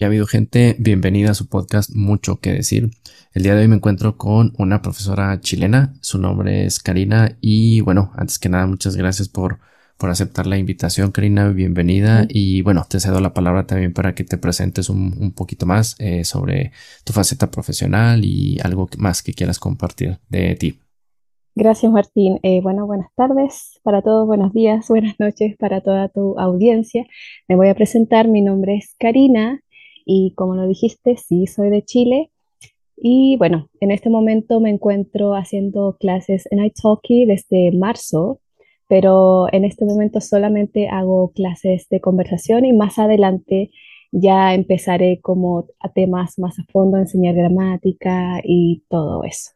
Ya ha habido gente, bienvenida a su podcast Mucho que decir. El día de hoy me encuentro con una profesora chilena, su nombre es Karina y bueno, antes que nada muchas gracias por, por aceptar la invitación Karina, bienvenida y bueno, te cedo la palabra también para que te presentes un, poquito más eh, sobre tu faceta profesional y algo más que quieras compartir de ti. Gracias Martín. Eh, bueno, buenas tardes para todos, buenos días, buenas noches para toda tu audiencia. Me voy a presentar, mi nombre es Karina y como lo dijiste, sí, soy de Chile. Y bueno, en este momento me encuentro haciendo clases en Italki desde marzo, pero en este momento solamente hago clases de conversación y más adelante ya empezaré como a temas más a fondo, enseñar gramática y todo eso.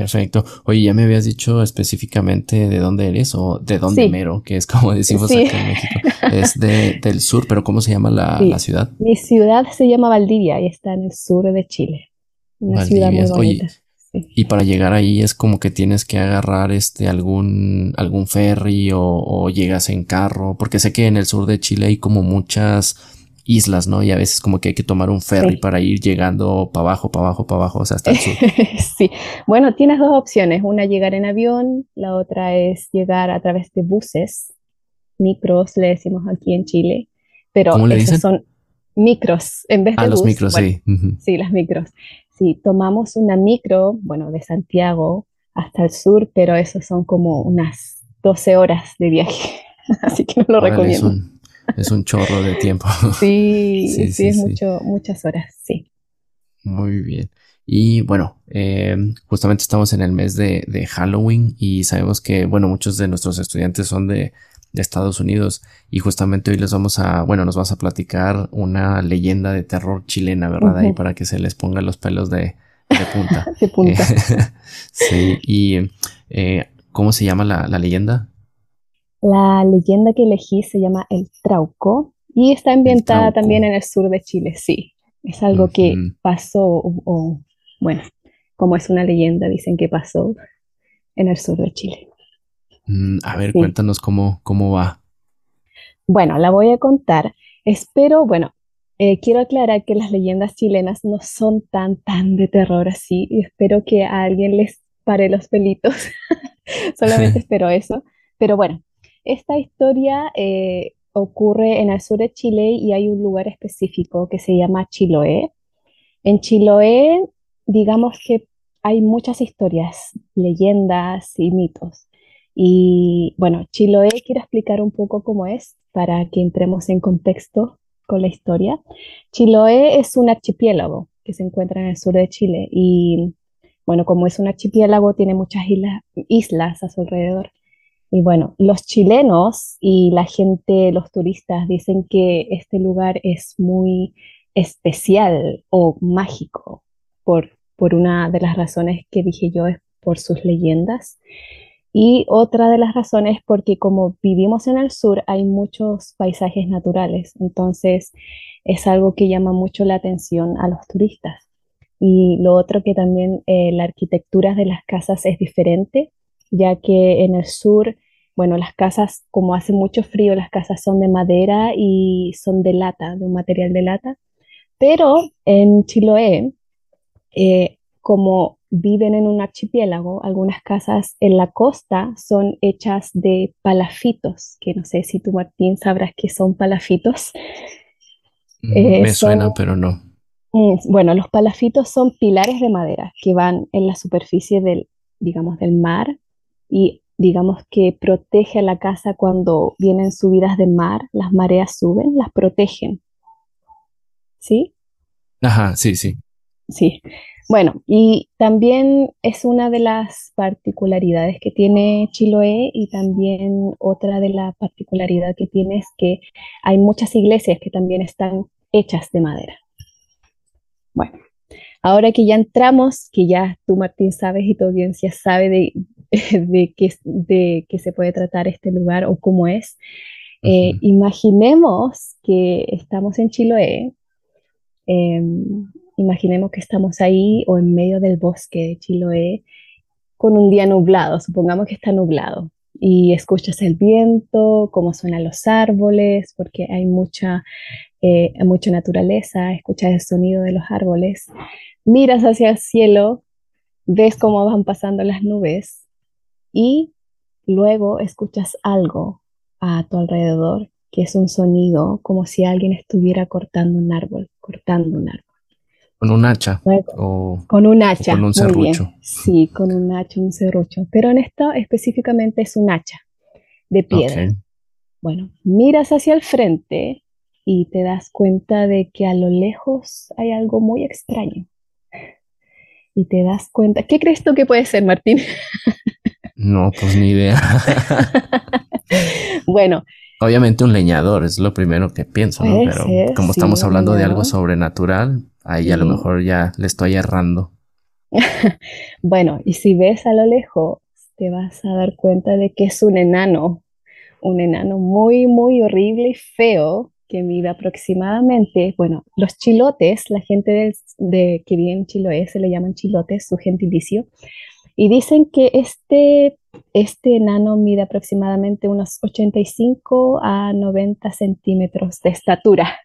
Perfecto. Oye, ya me habías dicho específicamente de dónde eres o de dónde mero, que es como decimos aquí en México. Es del sur, pero ¿cómo se llama la, ciudad? Mi ciudad se llama Valdivia y está en el sur de Chile. Una ciudad muy bonita. Y para llegar ahí es como que tienes que agarrar este algún, algún ferry o, o llegas en carro, porque sé que en el sur de Chile hay como muchas islas, ¿no? Y a veces como que hay que tomar un ferry para ir llegando para abajo, para abajo, para abajo, hasta el sur. sí, bueno, tienes dos opciones, una llegar en avión, la otra es llegar a través de buses, micros, le decimos aquí en Chile, pero ¿Cómo le dicen? son micros en vez de ah, los micros, sí. Sí, las micros. Sí, tomamos una micro, bueno, de Santiago hasta el sur, pero eso son como unas 12 horas de viaje, así que no lo recomiendo es un chorro de tiempo. Sí, sí, es Mucho, muchas horas, sí. Muy bien. Y bueno, eh, justamente estamos en el mes de, Halloween y sabemos que, bueno, muchos de nuestros estudiantes son de, Estados Unidos y justamente hoy les vamos a, bueno, nos vas a platicar una leyenda de terror chilena, ¿verdad? Ahí para que se les pongan los pelos de, punta. de punta. sí, y eh, ¿cómo se llama la, la leyenda? La leyenda que elegí se llama El Trauco y está ambientada también en el sur de Chile, sí. Es algo que pasó, o, bueno, como es una leyenda, dicen que pasó en el sur de Chile. Mm, a ver, cuéntanos cómo, cómo va. Bueno, la voy a contar. Espero, bueno, eh, quiero aclarar que las leyendas chilenas no son tan, tan de terror así. Y espero que a alguien les pare los pelitos. Solamente espero eso. Pero bueno, esta historia eh, ocurre en el sur de Chile y hay un lugar específico que se llama Chiloé. En Chiloé, digamos que hay muchas historias, leyendas y mitos. Y bueno, Chiloé quiero explicar un poco cómo es para que entremos en contexto con la historia. Chiloé es un archipiélago que se encuentra en el sur de Chile y bueno, como es un archipiélago, tiene muchas islas, islas a su alrededor. Y bueno, los chilenos y la gente, los turistas, dicen que este lugar es muy especial o mágico por, por una de las razones que dije yo es por sus leyendas. Y otra de las razones porque como vivimos en el sur hay muchos paisajes naturales, entonces es algo que llama mucho la atención a los turistas. Y lo otro que también eh, la arquitectura de las casas es diferente ya que en el sur, bueno, las casas, como hace mucho frío, las casas son de madera y son de lata, de un material de lata, pero en Chiloé, eh, como viven en un archipiélago, algunas casas en la costa son hechas de palafitos, que no sé si tú, Martín, sabrás qué son palafitos. Mm, me eh, suena, pero no. Mm, bueno, los palafitos son pilares de madera que van en la superficie del, digamos, del mar y digamos que protege a la casa cuando vienen subidas de mar, las mareas suben, las protegen. ¿Sí? Ajá, sí, sí. Sí. Bueno, y también es una de las particularidades que tiene Chiloé y también otra de las particularidades que tiene es que hay muchas iglesias que también están hechas de madera. Bueno, ahora que ya entramos, que ya tú Martín sabes y tu audiencia sabe de, de qué, de se puede tratar este lugar o cómo es. Eh, imaginemos que estamos en Chiloé, em, imaginemos que estamos ahí o en medio del bosque de Chiloé con un día nublado, supongamos que está nublado y escuchas el viento, cómo suenan los árboles, porque hay mucha eh, mucha naturaleza, escuchas el sonido de los árboles, miras hacia el cielo, ves cómo van pasando las nubes y luego escuchas algo a tu alrededor que es un sonido como si alguien estuviera cortando un árbol, cortando un árbol. Con un hacha. o, con un hacha. con un serrucho. Sí, con un hacha, un serrucho. Pero en esto específicamente es un hacha de piedra. Bueno, miras hacia el frente y te das cuenta de que a lo lejos hay algo muy extraño. Y te das cuenta, ¿qué crees tú que puede ser, Martín? No, pues ni idea. bueno. Obviamente un leñador es lo primero que pienso, ¿no? Pero como estamos hablando de algo sobrenatural, ahí a lo mejor ya le estoy errando. bueno, y si ves a lo lejos, te vas a dar cuenta de que es un enano, un enano muy, muy horrible y feo, que mide aproximadamente, bueno, los chilotes, la gente de, que vive en Chiloé se le llaman chilotes, su gentilicio, y dicen que este, este enano mide aproximadamente unos 85 a 90 centímetros de estatura.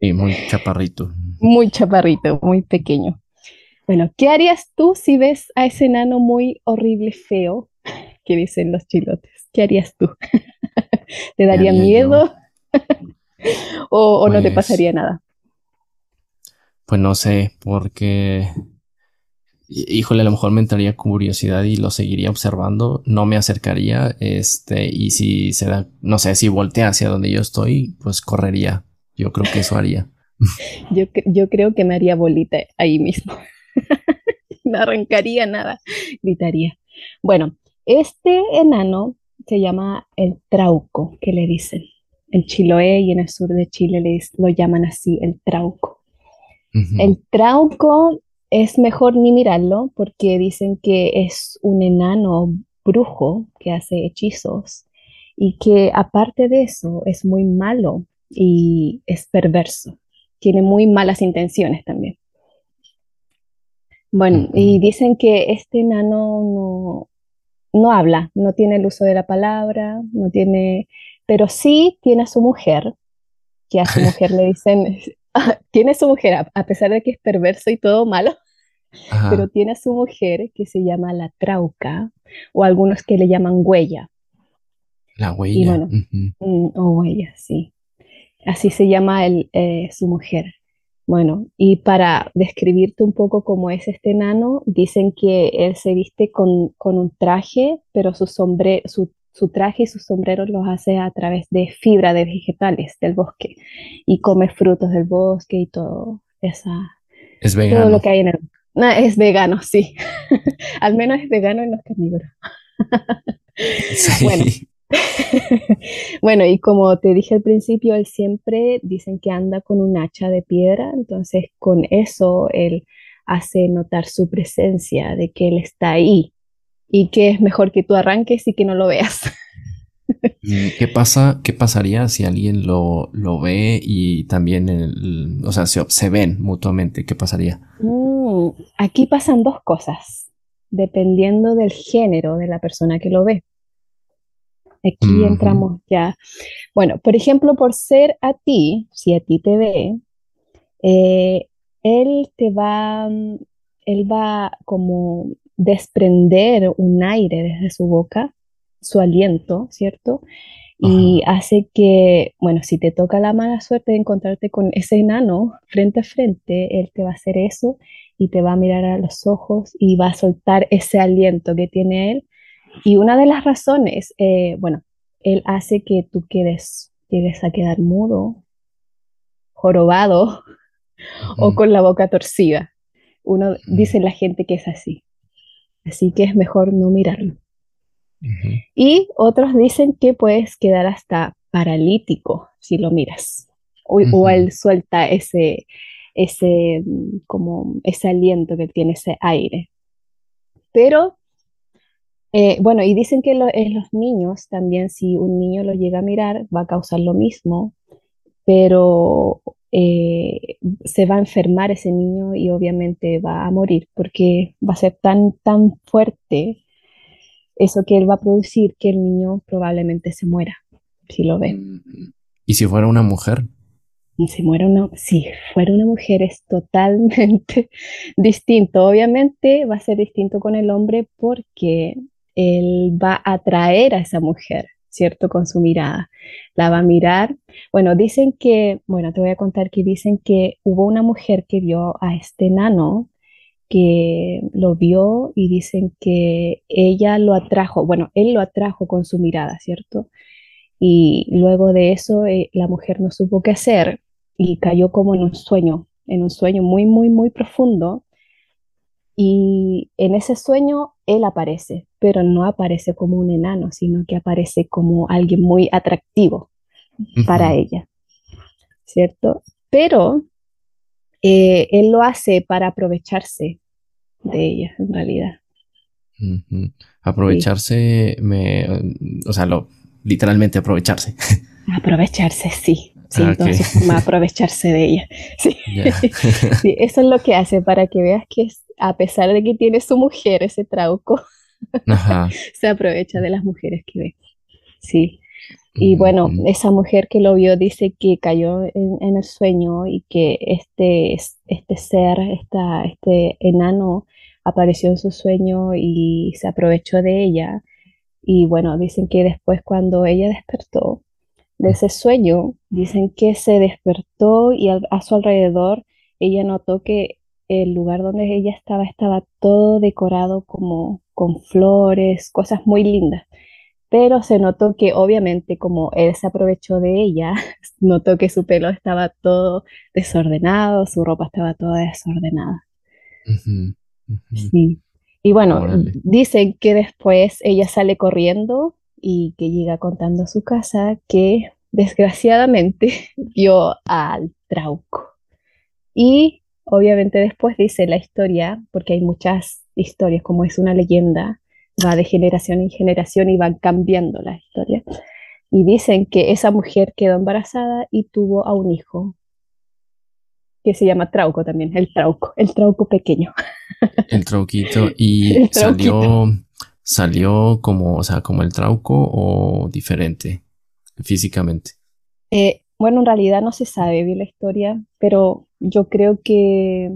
Y muy chaparrito. Muy chaparrito, muy pequeño. Bueno, ¿qué harías tú si ves a ese enano muy horrible, feo, que dicen los chilotes? ¿Qué harías tú? ¿Te daría miedo? ¿O, no te pues pasaría nada? Pues no sé, porque híjole, a lo mejor me entraría curiosidad y lo seguiría observando, no me acercaría, este, y si se da, no sé, si voltea hacia donde yo estoy, pues correría. Yo creo que eso haría. Yo, yo creo que me haría bolita ahí mismo. no arrancaría nada, gritaría. Bueno, este enano se llama el trauco, que le dicen. En Chiloé y en el sur de Chile les, lo llaman así, el trauco. El trauco es mejor ni mirarlo porque dicen que es un enano brujo que hace hechizos y que aparte de eso es muy malo y es perverso. Tiene muy malas intenciones también. Bueno, y dicen que este enano no, no habla, no tiene el uso de la palabra, no tiene, pero sí tiene a su mujer, que a su mujer le dicen, tiene a su mujer, a, pesar de que es perverso y todo malo, pero tiene a su mujer que se llama la trauca, o algunos que le llaman huella. La huella. Mm, o huella, sí. Así se llama el, eh, su mujer. Bueno, y para describirte un poco cómo es este enano, dicen que él se viste con, con un traje, pero su, sombre, su, su, traje y sus sombreros los hace a través de fibra de vegetales del bosque y come frutos del bosque y todo, esa, es vegano. todo lo que hay en el... No, es vegano, sí. Al menos es vegano en los carnívoros. sí. Bueno, bueno, y como te dije al principio, él siempre dicen que anda con un hacha de piedra, entonces con eso él hace notar su presencia, de que él está ahí y que es mejor que tú arranques y que no lo veas. ¿Qué pasa? ¿Qué pasaría si alguien lo, lo ve y también, el, o sea, se, ven mutuamente? ¿Qué pasaría? Mm, aquí pasan dos cosas, dependiendo del género de la persona que lo ve. Aquí entramos ya. Bueno, por ejemplo, por ser a ti, si a ti te ve, eh, él te va, él va como desprender un aire desde su boca, su aliento, ¿cierto? Y hace que, bueno, si te toca la mala suerte de encontrarte con ese enano frente a frente, él te va a hacer eso y te va a mirar a los ojos y va a soltar ese aliento que tiene él y una de las razones, eh, bueno, él hace que tú quedes, llegues a quedar mudo, jorobado o con la boca torcida. Uno dice la gente que es así. Así que es mejor no mirarlo. Y otros dicen que puedes quedar hasta paralítico si lo miras. O, él suelta ese, ese, mm, como ese aliento que tiene, ese aire. Pero eh, bueno, y dicen que en los niños también, si un niño lo llega a mirar, va a causar lo mismo, pero eh, se va a enfermar ese niño y obviamente va a morir porque va a ser tan, tan fuerte eso que él va a producir que el niño probablemente se muera si lo ve. ¿Y si fuera una mujer? si muera una, si fuera una mujer es totalmente distinto. Obviamente va a ser distinto con el hombre porque él va a atraer a esa mujer, ¿cierto? Con su mirada. La va a mirar. Bueno, dicen que, bueno, te voy a contar que dicen que hubo una mujer que vio a este nano que lo vio y dicen que ella lo atrajo, bueno, él lo atrajo con su mirada, ¿cierto? Y luego de eso eh, la mujer no supo qué hacer y cayó como en un sueño, en un sueño muy, muy, muy profundo. Y en ese sueño él aparece, pero no aparece como un enano, sino que aparece como alguien muy atractivo para ella, ¿cierto? Pero eh, él lo hace para aprovecharse de ella, en realidad. Aprovecharse, me, o sea, lo, literalmente aprovecharse. Aprovecharse, sí. Sí, ah, entonces aprovecharse de ella. Sí. eso es lo que hace para que veas que a pesar de que tiene su mujer, ese trauco, se aprovecha de las mujeres que ve. Sí. Y bueno, esa mujer que lo vio dice que cayó en, el sueño y que este, este ser, esta, este enano, apareció en su sueño y se aprovechó de ella. Y bueno, dicen que después cuando ella despertó de ese sueño, dicen que se despertó y a, su alrededor ella notó que el lugar donde ella estaba estaba todo decorado como con flores, cosas muy lindas pero se notó que obviamente como él se aprovechó de ella, notó que su pelo estaba todo desordenado, su ropa estaba toda desordenada. Sí. Y bueno, dicen que después ella sale corriendo y que llega contando a su casa que desgraciadamente vio al Trauco. Y obviamente después dice la historia, porque hay muchas historias, como es una leyenda, va de generación en generación y van cambiando la historia. Y dicen que esa mujer quedó embarazada y tuvo a un hijo que se llama Trauco también, el Trauco, el Trauco pequeño. El Trauquito y salió salió como, o sea, como el Trauco o diferente físicamente. Eh, bueno, en realidad no se sabe bien la historia, pero yo creo que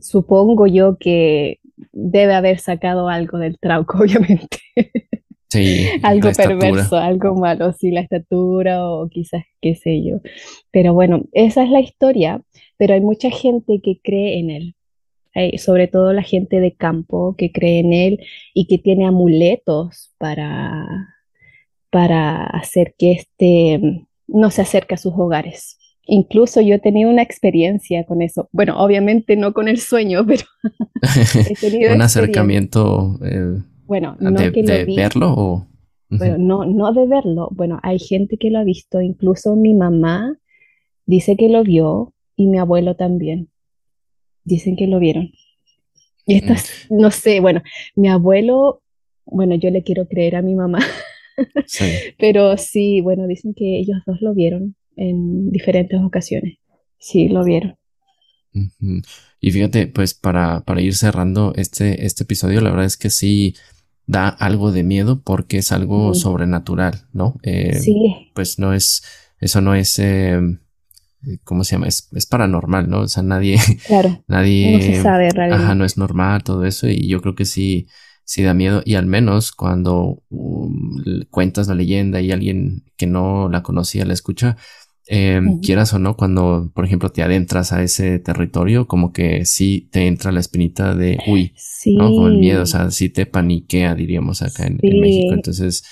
supongo yo que debe haber sacado algo del trauco, obviamente. Sí, algo perverso, algo malo, sí, la estatura o quizás qué sé yo. Pero bueno, esa es la historia, pero hay mucha gente que cree en él. sobre todo la gente de campo que cree en él y que tiene amuletos para, para hacer que este no se acerque a sus hogares. Incluso yo he tenido una experiencia con eso. Bueno, obviamente no con el sueño, pero he tenido un acercamiento. Eh, bueno, no de, verlo o. Bueno, no, no de verlo. Bueno, hay gente que lo ha visto. Incluso mi mamá dice que lo vio y mi abuelo también. Dicen que lo vieron. Y esto es, no sé, bueno, mi abuelo, bueno, yo le quiero creer a mi mamá. Sí. Pero sí, bueno, dicen que ellos dos lo vieron en diferentes ocasiones. Sí, lo vieron. Y fíjate, pues para, para ir cerrando este, este episodio, la verdad es que sí da algo de miedo porque es algo sobrenatural, ¿no? Eh, sí. Pues no es, eso no es, em, ¿cómo se llama? Es, paranormal, ¿no? O sea, nadie, claro, nadie, no se sabe realmente. Ajá, no es normal todo eso y yo creo que sí, sí da miedo y al menos cuando um, cuentas la leyenda y alguien que no la conocía la escucha, Em, quieras o no, cuando, por ejemplo, te adentras a ese territorio, como que sí te entra la espinita de, uy, ¿no? Con el miedo, o sea, sí te paniquea, diríamos acá en, México. Entonces,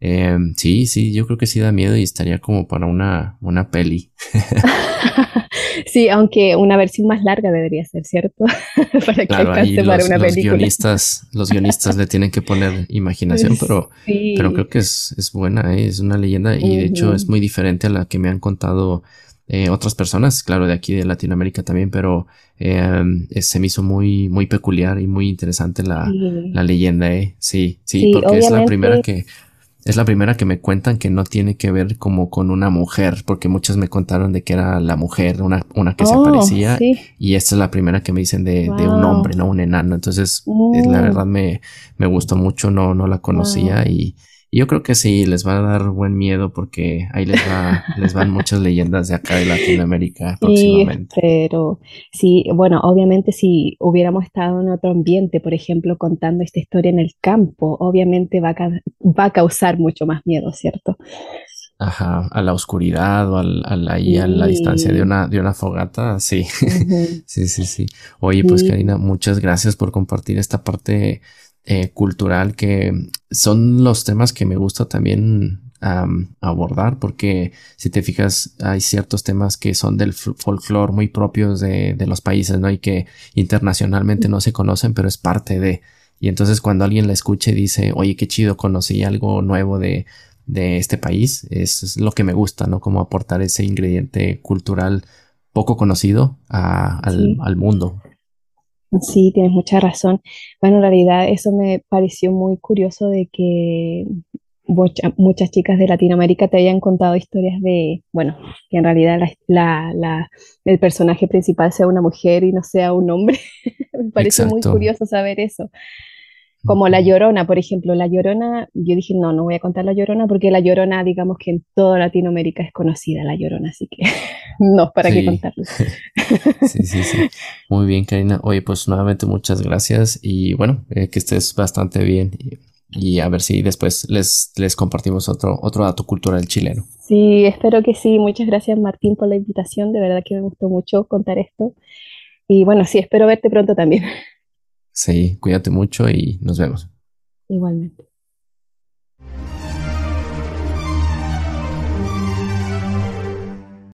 em, sí, sí, yo creo que sí da miedo y estaría como para una, una peli. Sí, aunque una versión más larga debería ser, ¿cierto? para que alcance para una los Guionistas, los guionistas le tienen que poner imaginación, pero, pero creo que es, es buena, ¿eh? es una leyenda y de hecho es muy diferente a la que me han contado eh, otras personas, claro, de aquí de Latinoamérica también, pero eh, se me hizo muy, muy peculiar y muy interesante la, la leyenda, ¿eh? Sí, sí, porque es la primera que es la primera que me cuentan que no tiene que ver como con una mujer, porque muchas me contaron de que era la mujer, una, una que se oh, parecía, y esta es la primera que me dicen de, un hombre, no un enano. Entonces, la mm. verdad me, me gustó mucho, no, no la conocía y, Y yo creo que sí, les va a dar buen miedo porque ahí les va, les van muchas leyendas de acá de Latinoamérica próximamente. Pero sí, bueno, obviamente si hubiéramos estado en otro ambiente, por ejemplo, contando esta historia en el campo, obviamente va a, va a causar mucho más miedo, ¿cierto? Ajá, a la oscuridad o al, ahí a la distancia de una, de una fogata, sí. sí, sí, sí. Oye, pues Karina, muchas gracias por compartir esta parte eh, cultural que son los temas que me gusta también abordar porque si te fijas hay ciertos temas que son del folclore muy propios de, de, los países, ¿no? Y que internacionalmente no se conocen, pero es parte de... Y entonces cuando alguien la escuche dice, oye, qué chido, conocí algo nuevo de, de este país. Es, lo que me gusta, ¿no? Como aportar ese ingrediente cultural poco conocido al, al, mundo. Sí, tienes mucha razón. Bueno, en realidad eso me pareció muy curioso de que muchas chicas de Latinoamérica te hayan contado historias de, bueno, que en realidad la, la, el personaje principal sea una mujer y no sea un hombre. me parece muy curioso saber eso. Como La Llorona, por ejemplo. La Llorona, yo dije, no, no voy a contar La Llorona porque La Llorona, digamos que en toda Latinoamérica es conocida La Llorona, así que no, ¿para qué contarlo? sí, sí, sí. Muy bien, Karina. Oye, pues nuevamente muchas gracias y bueno, eh, que estés bastante bien y, a ver si después les, les compartimos otro, otro dato cultural chileno. Sí, espero que sí. Muchas gracias, Martín, por la invitación. De verdad que me gustó mucho contar esto. Y bueno, sí, espero verte pronto también. Sí, cuídate mucho y nos vemos. Igualmente.